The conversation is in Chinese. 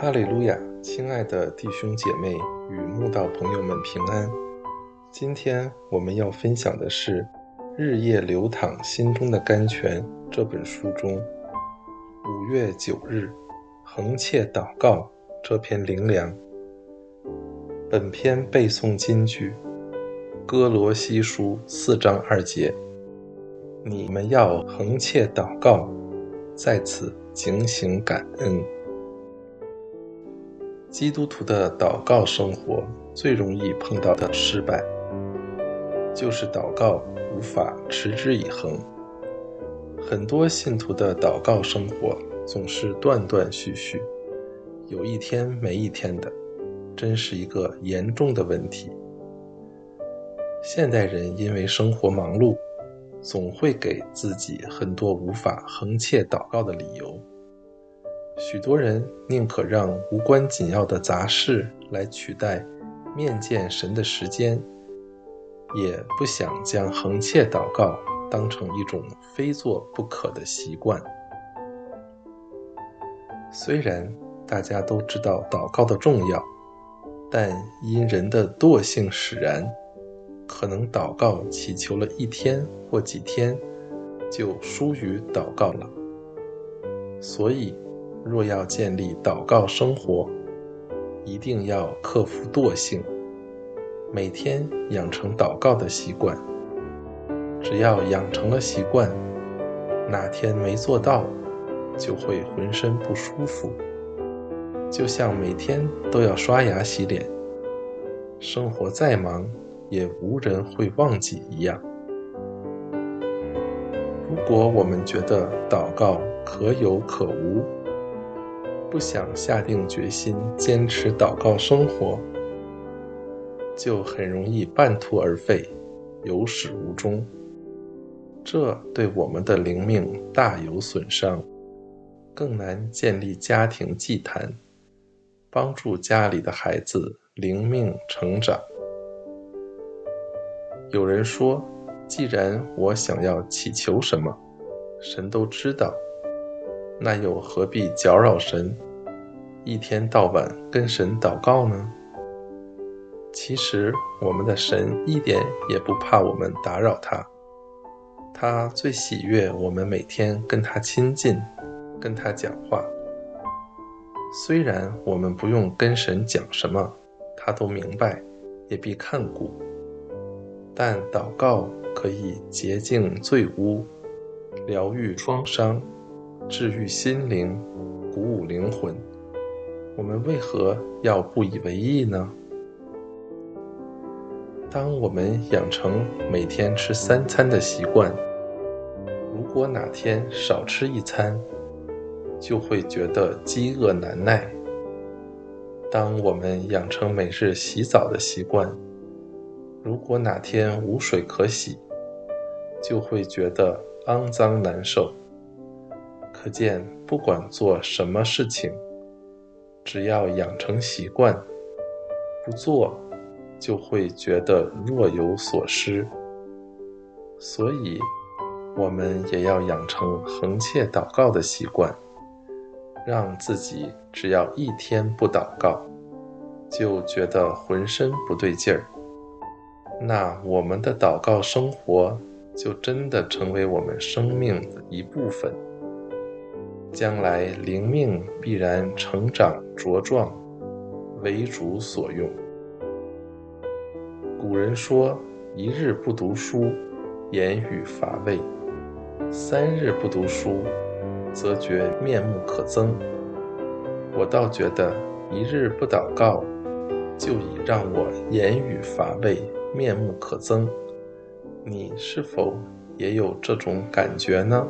哈利路亚亲爱的弟兄姐妹与慕道朋友们平安。今天我们要分享的是《日夜流淌心中的甘泉》这本书中五月九日“横切祷告”这篇灵粮。本篇背诵金句：哥罗西书四章二节。你们要横切祷告，在此警醒感恩。基督徒的祷告生活最容易碰到的失败，就是祷告无法持之以恒。很多信徒的祷告生活总是断断续续，有一天没一天的，真是一个严重的问题。现代人因为生活忙碌。总会给自己很多无法横切祷告的理由。许多人宁可让无关紧要的杂事来取代面见神的时间，也不想将横切祷告当成一种非做不可的习惯。虽然大家都知道祷告的重要，但因人的惰性使然。可能祷告祈求了一天或几天，就疏于祷告了。所以，若要建立祷告生活，一定要克服惰性，每天养成祷告的习惯。只要养成了习惯，哪天没做到，就会浑身不舒服，就像每天都要刷牙洗脸。生活再忙。也无人会忘记一样。如果我们觉得祷告可有可无，不想下定决心坚持祷告生活，就很容易半途而废，有始无终。这对我们的灵命大有损伤，更难建立家庭祭坛，帮助家里的孩子灵命成长。有人说：“既然我想要祈求什么，神都知道，那又何必搅扰神，一天到晚跟神祷告呢？”其实，我们的神一点也不怕我们打扰他，他最喜悦我们每天跟他亲近，跟他讲话。虽然我们不用跟神讲什么，他都明白，也必看顾。但祷告可以洁净罪污，疗愈创伤，治愈心灵，鼓舞灵魂。我们为何要不以为意呢？当我们养成每天吃三餐的习惯，如果哪天少吃一餐，就会觉得饥饿难耐。当我们养成每日洗澡的习惯，如果哪天无水可洗，就会觉得肮脏难受。可见，不管做什么事情，只要养成习惯，不做就会觉得若有所失。所以，我们也要养成横切祷告的习惯，让自己只要一天不祷告，就觉得浑身不对劲儿。那我们的祷告生活就真的成为我们生命的一部分，将来灵命必然成长茁壮，为主所用。古人说：“一日不读书，言语乏味；三日不读书，则觉面目可憎。”我倒觉得，一日不祷告，就已让我言语乏味。面目可憎，你是否也有这种感觉呢？